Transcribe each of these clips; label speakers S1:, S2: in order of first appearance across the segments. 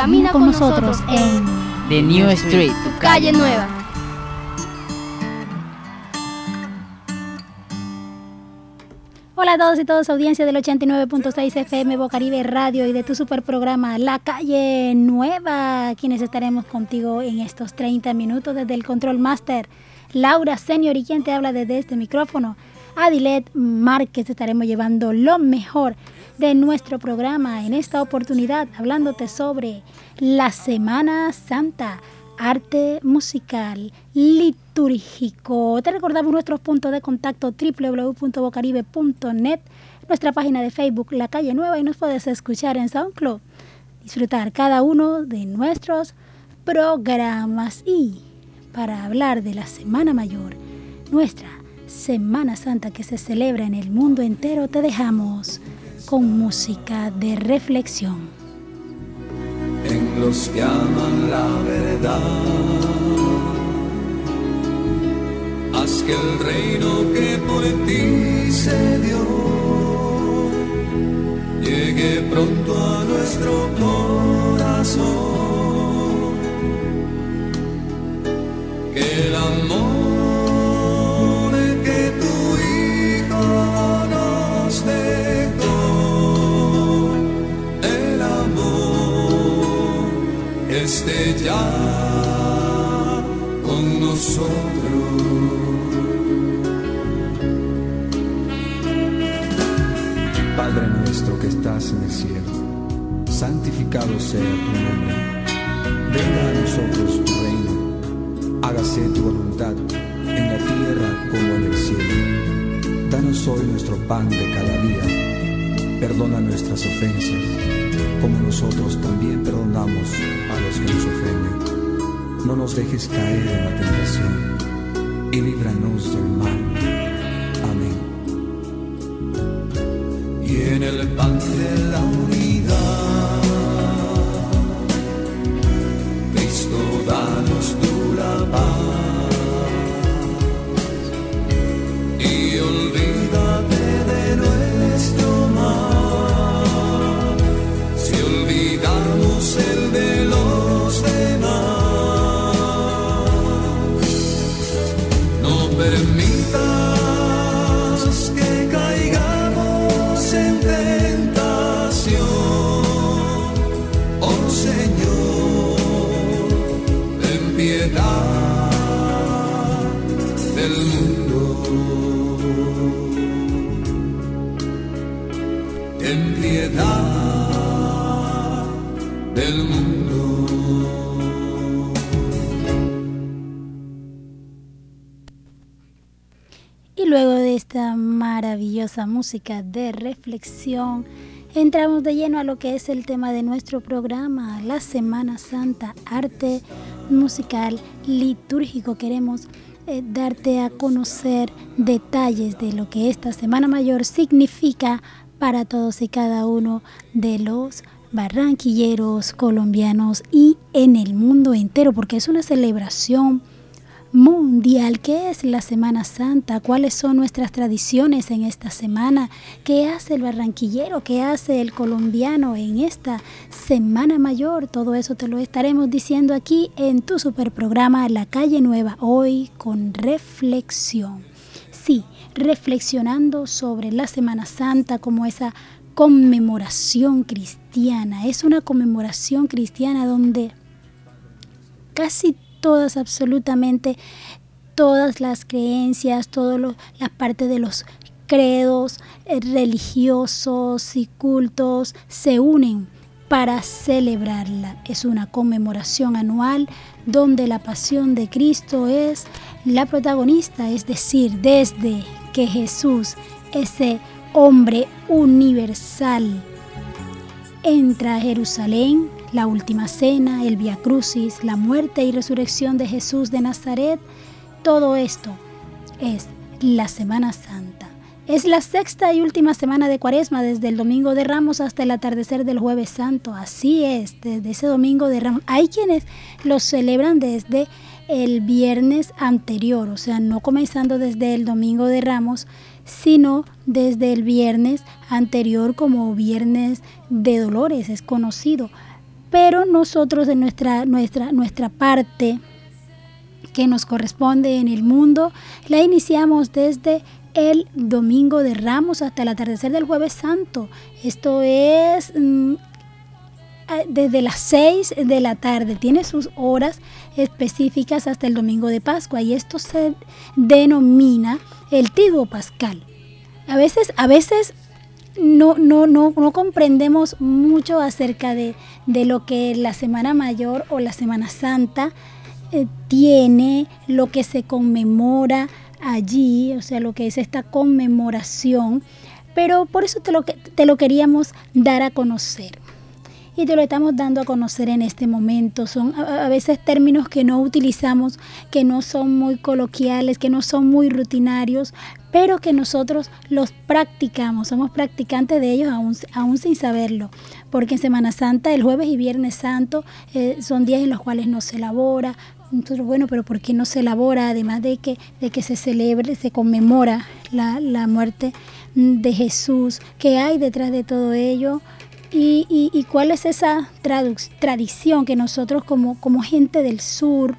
S1: camina con nosotros en
S2: The New Street,
S1: tu calle nueva.
S3: Hola a todos y todas, audiencia del 89.6 FM Bocaribe Radio y de tu super programa La Calle Nueva, quienes estaremos contigo en estos 30 minutos desde el Control Master. Laura Senior y quien te habla desde este micrófono. Adilet Márquez estaremos llevando lo mejor de nuestro programa en esta oportunidad, hablándote sobre la Semana Santa, arte musical, litúrgico. Te recordamos nuestros puntos de contacto www.bocaribe.net, nuestra página de Facebook La Calle Nueva y nos puedes escuchar en SoundCloud. Disfrutar cada uno de nuestros programas y para hablar de la Semana Mayor, nuestra Semana Santa que se celebra en el mundo entero, te dejamos con música de reflexión.
S4: En los que aman la verdad, haz que el reino que por ti se dio llegue pronto a nuestro corazón. Que el amor ya con nosotros.
S5: Padre nuestro que estás en el cielo, santificado sea tu nombre. Venga a nosotros tu reino. Hágase tu voluntad en la tierra como en el cielo. Danos hoy nuestro pan de cada día. Perdona nuestras ofensas, como nosotros también perdonamos los que nos ofenden. No nos dejes caer en la tentación y líbranos del mal. Amén.
S4: y en el pan de la unidad.
S3: Música de reflexión, entramos de lleno a lo que es el tema de nuestro programa, la Semana Santa, arte musical, litúrgico. Queremos eh, darte a conocer detalles de lo que esta Semana Mayor significa para todos y cada uno de los barranquilleros, colombianos y en el mundo entero, porque es una celebración mundial. ¿Qué es la Semana Santa? ¿Cuáles son nuestras tradiciones en esta semana? ¿Qué hace el barranquillero? ¿Qué hace el colombiano en esta Semana Mayor? Todo eso te lo estaremos diciendo aquí en tu super programa La Calle Nueva, hoy con reflexión. Sí, reflexionando sobre la Semana Santa como esa conmemoración cristiana. Es una conmemoración cristiana donde casi todas, absolutamente todas las creencias, todas las partes de los credos eh, religiosos y cultos se unen para celebrarla. Es una conmemoración anual donde la pasión de Cristo es la protagonista, es decir, desde que Jesús, ese hombre universal, entra a Jerusalén, la última cena, el Via Crucis, la muerte y resurrección de Jesús de Nazaret, todo esto es la Semana Santa. Es la sexta y última semana de Cuaresma, desde el domingo de Ramos hasta el atardecer del Jueves Santo. Así es, desde ese domingo de Ramos. Hay quienes lo celebran desde el viernes anterior, o sea, no comenzando desde el domingo de Ramos, sino desde el viernes anterior como viernes de dolores, es conocido. Pero nosotros en nuestra, nuestra, nuestra parte que nos corresponde en el mundo, la iniciamos desde el domingo de Ramos hasta el atardecer del jueves santo. Esto es mm, desde las 6 de la tarde, tiene sus horas específicas hasta el domingo de Pascua y esto se denomina el Tiduo Pascal. A veces, a veces no, no, no, no comprendemos mucho acerca de, lo que la Semana Mayor o la Semana Santa eh, tiene, lo que se conmemora allí, o sea, lo que es esta conmemoración, pero por eso te lo, te lo queríamos dar a conocer y te lo estamos dando a conocer en este momento. Son a, veces términos que no utilizamos, que no son muy coloquiales, que no son muy rutinarios, pero que nosotros los practicamos, somos practicantes de ellos aún, aún sin saberlo, porque en Semana Santa, el jueves y viernes santo, eh, son días en los cuales no se elabora. Entonces, bueno, pero ¿por qué no se elabora? Además de que, de que se celebre, se conmemora la, la muerte de Jesús, ¿qué hay detrás de todo ello? Y, cuál es esa tradición que nosotros como, gente del sur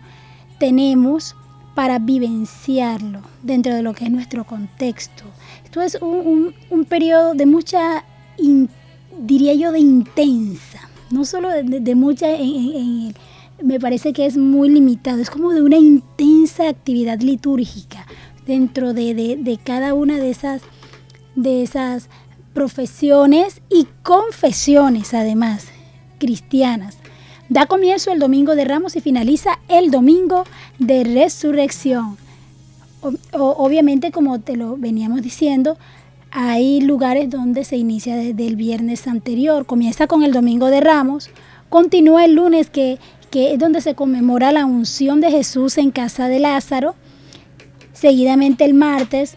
S3: tenemos para vivenciarlo dentro de lo que es nuestro contexto. Esto es un, un, periodo de mucha, diría yo, de intensa, no solo de, mucha, me parece que es muy limitado, es como de una intensa actividad litúrgica dentro de, de cada una de esas, de esas profesiones y confesiones además cristianas. Da comienzo el domingo de Ramos y finaliza el domingo de resurrección. obviamente, como te lo veníamos diciendo, hay lugares donde se inicia desde el viernes anterior. Comienza con el domingo de Ramos, continúa el lunes que, que es donde se conmemora la unción de Jesús en casa de Lázaro. Seguidamente el martes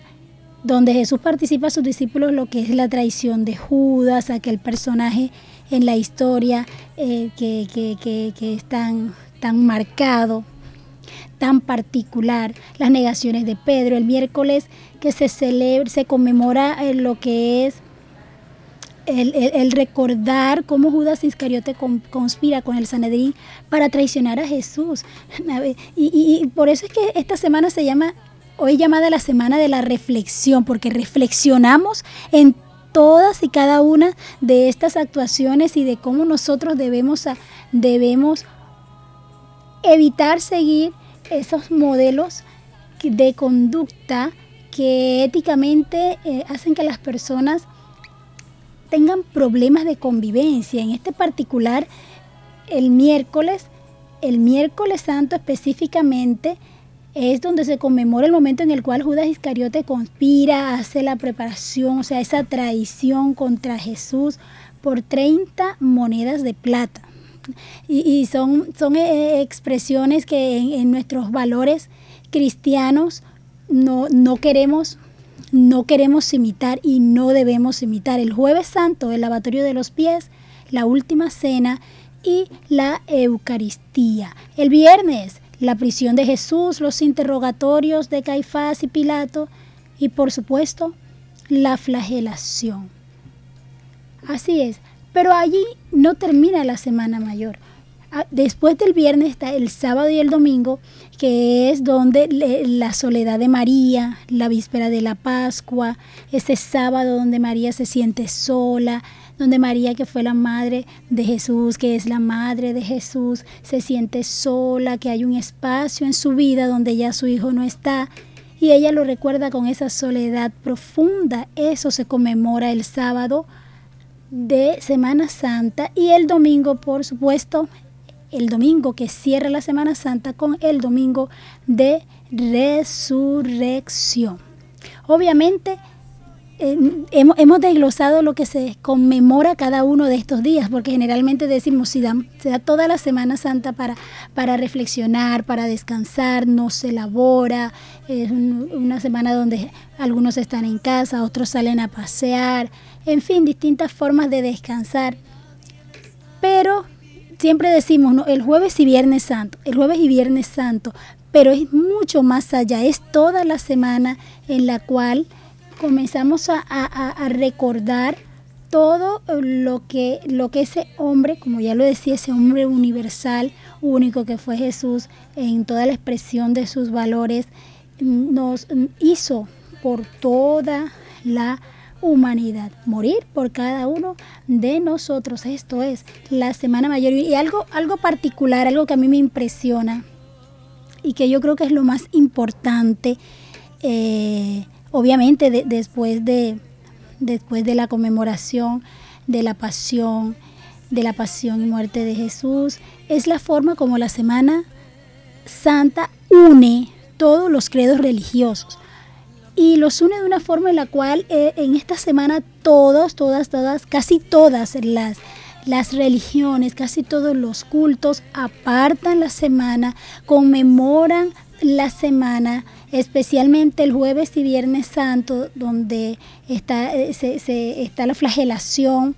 S3: donde Jesús participa a sus discípulos lo que es la traición de Judas, aquel personaje en la historia eh, que, es tan, tan marcado, tan particular, las negaciones de Pedro, el miércoles que se celebra, se conmemora eh, lo que es el, recordar cómo Judas Iscariote conspira con el Sanedrín para traicionar a Jesús. Y, y, por eso es que esta semana se llama hoy llamada la semana de la reflexión, porque reflexionamos en todas y cada una de estas actuaciones y de cómo nosotros debemos, debemos evitar seguir esos modelos de conducta que éticamente eh, hacen que las personas tengan problemas de convivencia. En este particular, el miércoles, el miércoles santo específicamente, es donde se conmemora el momento en el cual Judas Iscariote conspira, hace la preparación, o sea, esa traición contra Jesús por 30 monedas de plata. Y, son, son eh, expresiones que en, nuestros valores cristianos no, no, queremos, no queremos imitar y no debemos imitar. El jueves santo, el lavatorio de los pies, la última cena y la Eucaristía. El viernes, la prisión de Jesús, los interrogatorios de Caifás y Pilato y por supuesto la flagelación. Así es, pero allí no termina la Semana Mayor. Ah, después del viernes está el sábado y el domingo, que es donde la soledad de María, la víspera de la Pascua, ese sábado donde María se siente sola, donde María, que fue la madre de Jesús, que es la madre de Jesús, se siente sola, que hay un espacio en su vida donde ya su hijo no está. Y ella lo recuerda con esa soledad profunda. Eso se conmemora el sábado de Semana Santa y el domingo, por supuesto, el domingo que cierra la Semana Santa con el domingo de resurrección. Obviamente, hemos, hemos, desglosado lo que se conmemora cada uno de estos días, porque generalmente decimos, si se da toda la Semana Santa para, para reflexionar, para descansar, no se elabora, es una semana donde algunos están en casa, otros salen a pasear, en fin, distintas formas de descansar. Pero siempre decimos, ¿no? el jueves y viernes santo, el jueves y viernes santo, pero es mucho más allá, es toda la semana en la cual comenzamos a, recordar todo lo que, lo que ese hombre, como ya lo decía, ese hombre universal, único que fue Jesús en toda la expresión de sus valores, nos hizo por toda la humanidad, morir por cada uno de nosotros. Esto es la Semana Mayor. Y algo, algo particular, algo que a mí me impresiona y que yo creo que es lo más importante, eh, obviamente después, de, después de la conmemoración de la pasión, de la pasión y muerte de Jesús, es la forma como la Semana Santa une todos los credos religiosos y los une de una forma en la cual eh, en esta semana todos, todas, todas, casi todas las, las religiones, casi todos los cultos apartan la semana, conmemoran la semana, especialmente el jueves y viernes santo, donde está, eh, se, está la flagelación,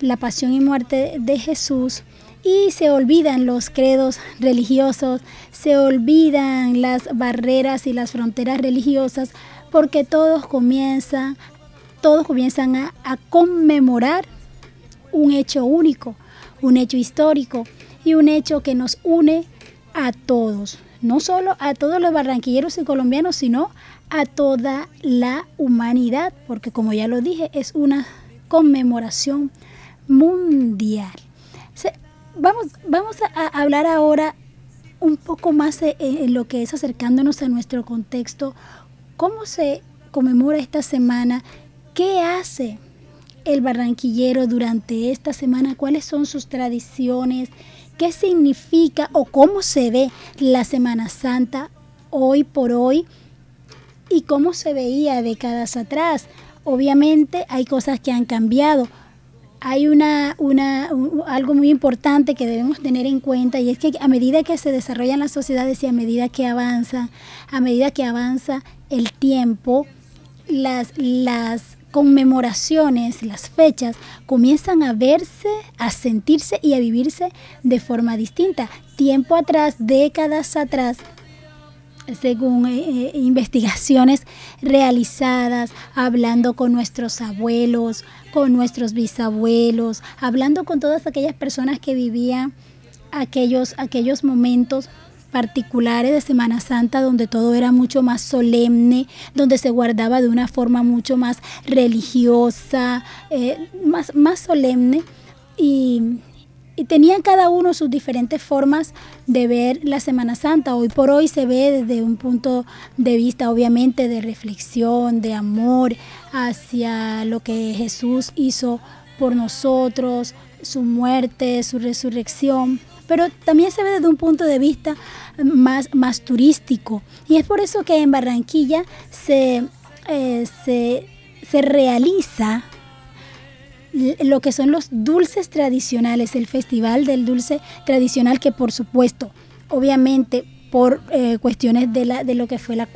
S3: la pasión y muerte de Jesús y se olvidan los credos religiosos, se olvidan las barreras y las fronteras religiosas porque todos comienzan, todos comienzan a, conmemorar un hecho único, un hecho histórico y un hecho que nos une a todos, no solo a todos los barranquilleros y colombianos, sino a toda la humanidad, porque como ya lo dije, es una conmemoración mundial. Vamos, vamos a hablar ahora un poco más en lo que es acercándonos a nuestro contexto ¿Cómo se conmemora esta semana? ¿Qué hace el barranquillero durante esta semana? ¿Cuáles son sus tradiciones? ¿Qué significa o cómo se ve la Semana Santa hoy por hoy? ¿Y cómo se veía décadas atrás? Obviamente hay cosas que han cambiado hay una, una, algo muy importante que debemos tener en cuenta y es que a medida que se desarrollan las sociedades y a medida que avanzan, a medida que avanza el tiempo, las, las conmemoraciones, las fechas comienzan a verse, a sentirse y a vivirse de forma distinta. Tiempo atrás, décadas atrás, según eh, eh, investigaciones realizadas, hablando con nuestros abuelos, con nuestros bisabuelos, hablando con todas aquellas personas que vivían aquellos, aquellos momentos particulares de Semana Santa donde todo era mucho más solemne, donde se guardaba de una forma mucho más religiosa, eh, más, más solemne. Y, y tenían cada uno sus diferentes formas de ver la Semana Santa. Hoy por hoy se ve desde un punto de vista obviamente de reflexión, de amor hacia lo que Jesús hizo por nosotros, su muerte, su resurrección. Pero también se ve desde un punto de vista más, más turístico. Y es por eso que en Barranquilla se, eh, se, se realiza lo que son los dulces tradicionales, el Festival del Dulce Tradicional, que por supuesto, obviamente por eh, cuestiones de, la, de lo que fue la,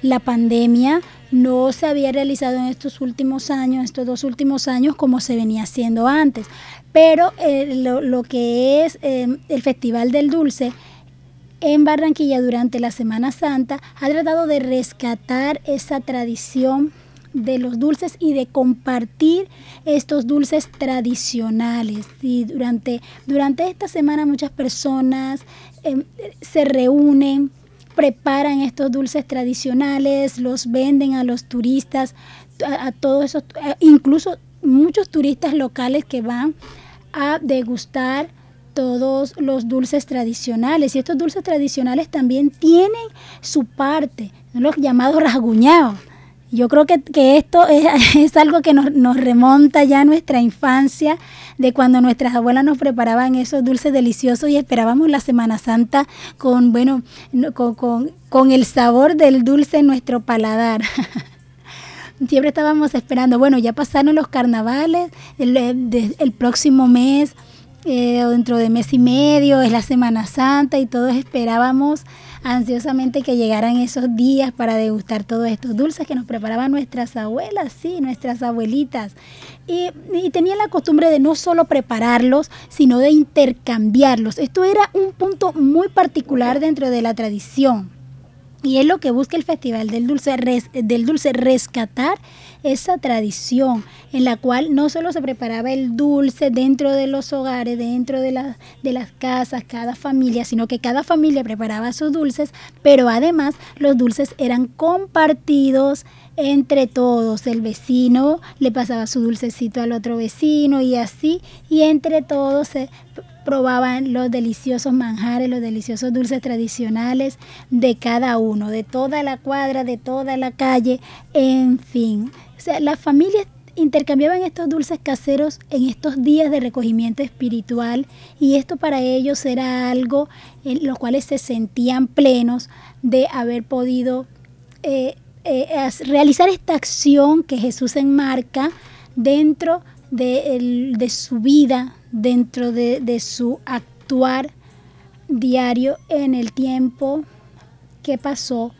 S3: la, pandemia, no se había realizado en estos últimos años, estos dos últimos años, como se venía haciendo antes. Pero eh, lo, que es eh, el Festival del Dulce en Barranquilla durante la Semana Santa ha tratado de rescatar esa tradición de los dulces y de compartir estos dulces tradicionales. Y durante, durante esta semana muchas personas em, se reúnen, preparan estos dulces tradicionales, los venden a los turistas, a, todos esos, incluso muchos turistas locales que van a degustar todos los dulces tradicionales. Y estos dulces tradicionales también tienen su parte, los llamados rasguñados yo creo que, esto es, algo que nos, remonta ya a nuestra infancia, de cuando nuestras abuelas nos preparaban esos dulces deliciosos y esperábamos la Semana Santa con, bueno, con, el sabor del dulce en nuestro paladar. Siempre estábamos esperando, bueno, ya pasaron los carnavales, el, el próximo mes, eh, dentro de mes y medio, es la Semana Santa y todos esperábamos ansiosamente que llegaran esos días para degustar todos estos dulces que nos preparaban nuestras abuelas, sí, nuestras abuelitas. Y, y tenían la costumbre de no solo prepararlos, sino de intercambiarlos. Esto era un punto muy particular dentro de la tradición. Y es lo que busca el Festival del Dulce, del Dulce, rescatar esa tradición en la cual no solo se preparaba el dulce dentro de los hogares, dentro de, de las casas, cada familia, sino que cada familia preparaba sus dulces, pero además los dulces eran compartidos entre todos. El vecino le pasaba su dulcecito al otro vecino y así, y entre todos se probaban los deliciosos manjares, los deliciosos dulces tradicionales de cada uno, de toda la cuadra, de toda la calle, en fin. O sea, las familias intercambiaban estos dulces caseros en estos días de recogimiento espiritual y esto para ellos era algo en los cuales se sentían plenos de haber podido eh, eh, realizar esta acción que Jesús enmarca dentro de, de su vida, dentro de, su actuar diario en el tiempo que pasó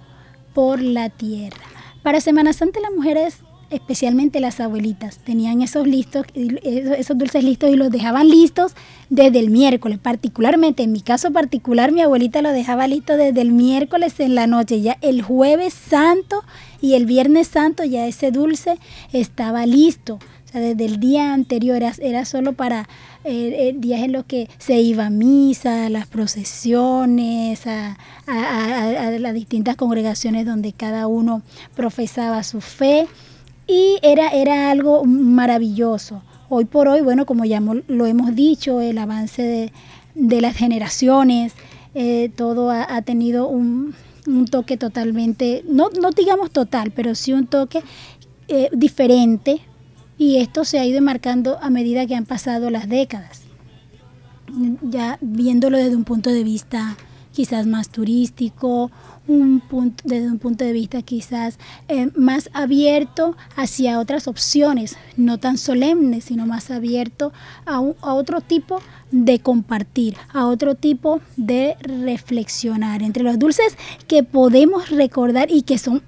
S3: por la tierra. Para Semana Santa las mujeres, especialmente las abuelitas, tenían esos listos, esos dulces listos y los dejaban listos desde el miércoles. Particularmente, en mi caso particular, mi abuelita lo dejaba listo desde el miércoles en la noche. Ya el jueves santo y el viernes santo ya ese dulce estaba listo desde el día anterior era, solo para eh, eh, días en los que se iba a misa, a las procesiones, a, las distintas congregaciones donde cada uno profesaba su fe y era, era algo maravilloso. Hoy por hoy, bueno, como ya lo hemos dicho, el avance de, las generaciones, eh, todo ha, tenido un, toque totalmente, no, no digamos total, pero sí un toque diferente y esto se ha ido marcando a medida que han pasado las décadas. Ya viéndolo desde un punto de vista quizás más turístico, un punto, desde un punto de vista quizás eh, más abierto hacia otras opciones, no tan solemnes, sino más abierto a, a otro tipo de compartir, a otro tipo de reflexionar. Entre los dulces que podemos recordar y que son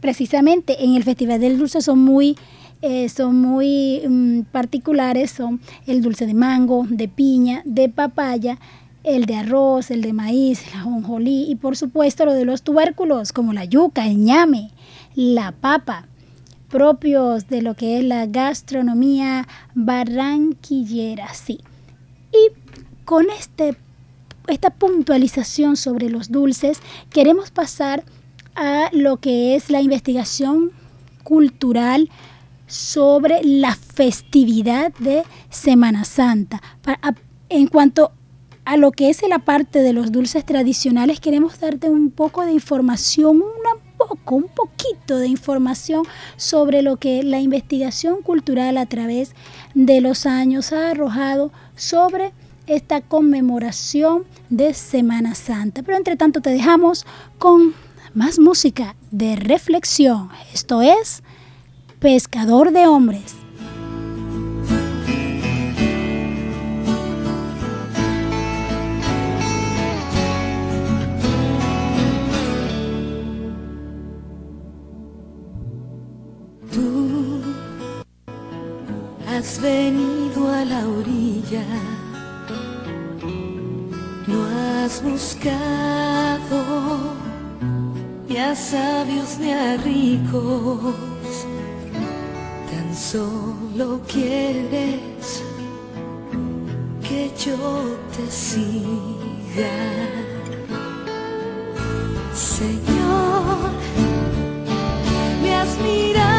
S3: precisamente en el Festival del Dulce son muy eh, son muy mm, particulares, son el dulce de mango, de piña, de papaya, el de arroz, el de maíz, la jonjolí y por supuesto lo de los tubérculos como la yuca, el ñame, la papa, propios de lo que es la gastronomía barranquillera, sí. Y con este, esta puntualización sobre los dulces, queremos pasar a lo que es la investigación cultural sobre la festividad de Semana Santa. En cuanto a lo que es la parte de los dulces tradicionales, queremos darte un poco de información, un poco, un poquito de información sobre lo que la investigación cultural a través de los años ha arrojado sobre esta conmemoración de Semana Santa. Pero entre tanto te dejamos con más música de reflexión. Esto es pescador de hombres.
S2: Tú has venido a la orilla, no has buscado ni a sabios ni a ricos Solo quieres que yo te siga. Señor, me has mirado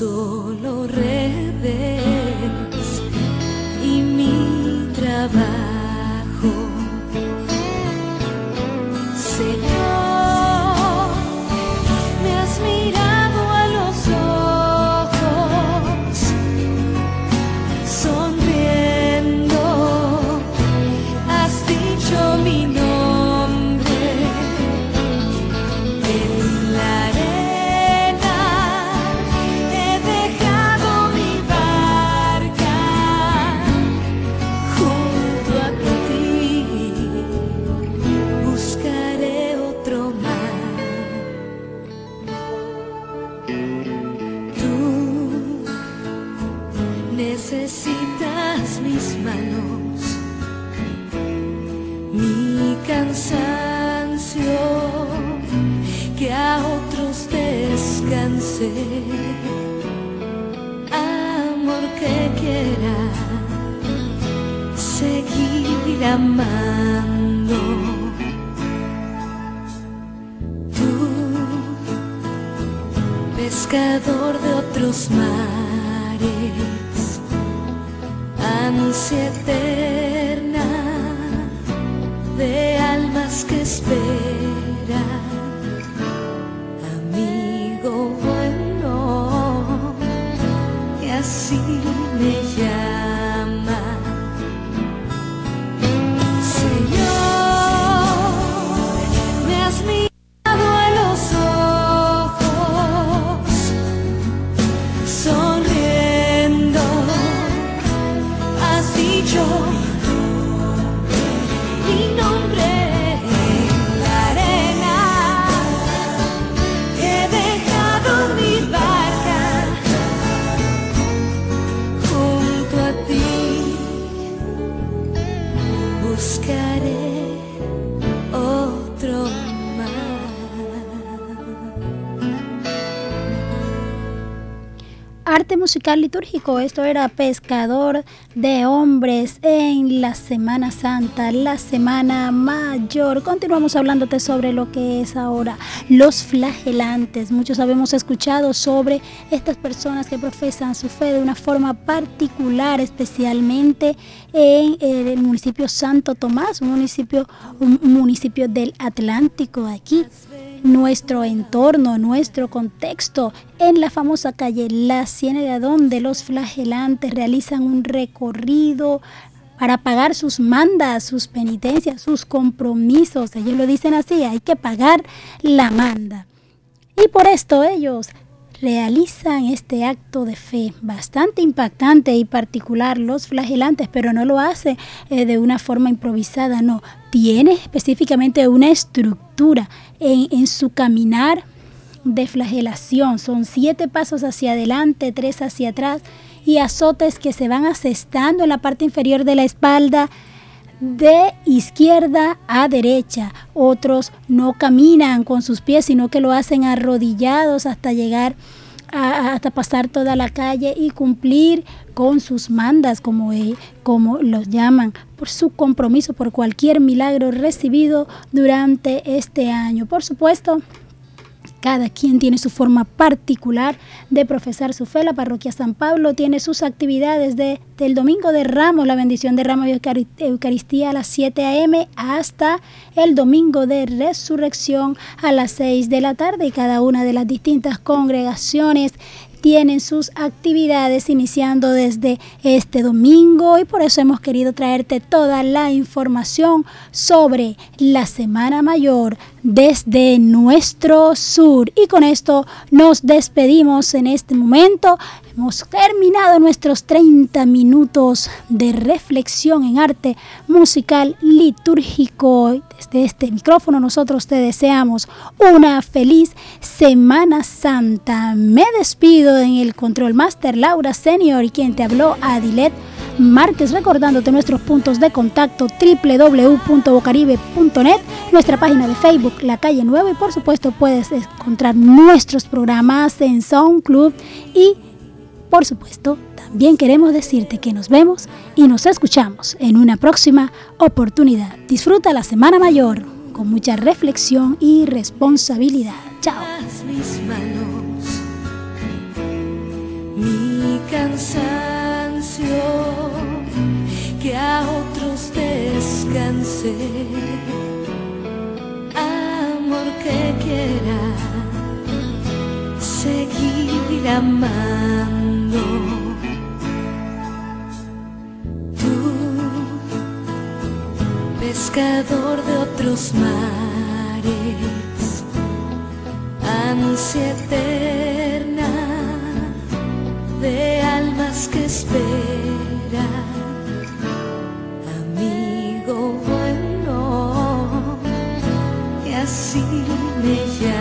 S2: solo redes y mi trabajo.
S3: Musical litúrgico. Esto era Pescador de Hombres en la Semana Santa, la Semana Mayor. Continuamos hablándote sobre lo que es ahora los flagelantes. Muchos habíamos escuchado sobre estas personas que profesan su fe de una forma particular, especialmente en el municipio Santo Tomás, un municipio, un municipio del Atlántico aquí nuestro entorno, nuestro contexto, en la famosa calle La Ciénaga, donde los flagelantes realizan un recorrido para pagar sus mandas, sus penitencias, sus compromisos. Ellos lo dicen así, hay que pagar la manda. Y por esto ellos realizan este acto de fe bastante impactante y particular los flagelantes, pero no lo hace eh, de una forma improvisada, no, tiene específicamente una estructura en, en su caminar de flagelación. Son siete pasos hacia adelante, tres hacia atrás y azotes que se van asestando en la parte inferior de la espalda de izquierda a derecha. Otros no caminan con sus pies, sino que lo hacen arrodillados hasta llegar a, hasta pasar toda la calle y cumplir con sus mandas, como, como los llaman, por su compromiso, por cualquier milagro recibido durante este año. Por supuesto, cada quien tiene su forma particular de profesar su fe. La parroquia San Pablo tiene sus actividades de, del domingo de Ramos, la bendición de Ramos y Eucaristía a las 7 a.m. hasta el domingo de Resurrección a las 6 de la tarde. Y cada una de las distintas congregaciones tienen sus actividades iniciando desde este domingo y por eso hemos querido traerte toda la información sobre la Semana Mayor desde nuestro sur. Y con esto nos despedimos en este momento. Hemos terminado nuestros 30 minutos de reflexión en arte musical litúrgico. Desde este micrófono nosotros te deseamos una feliz Semana Santa. Me despido en el Control Master Laura Senior y quien te habló Adilet Márquez, recordándote nuestros puntos de contacto www.bocaribe.net, nuestra página de Facebook La Calle Nueva y por supuesto puedes encontrar nuestros programas en SoundClub y por supuesto también queremos decirte que nos vemos y nos escuchamos en una próxima oportunidad. Disfruta la Semana Mayor. con mucha reflexión y responsabilidad. Chao.
S2: Mi cansancio, que a otros descanse, amor que quiera seguir amando. Pescador de otros mares, ansia eterna de almas que esperan, amigo bueno, y así me llama.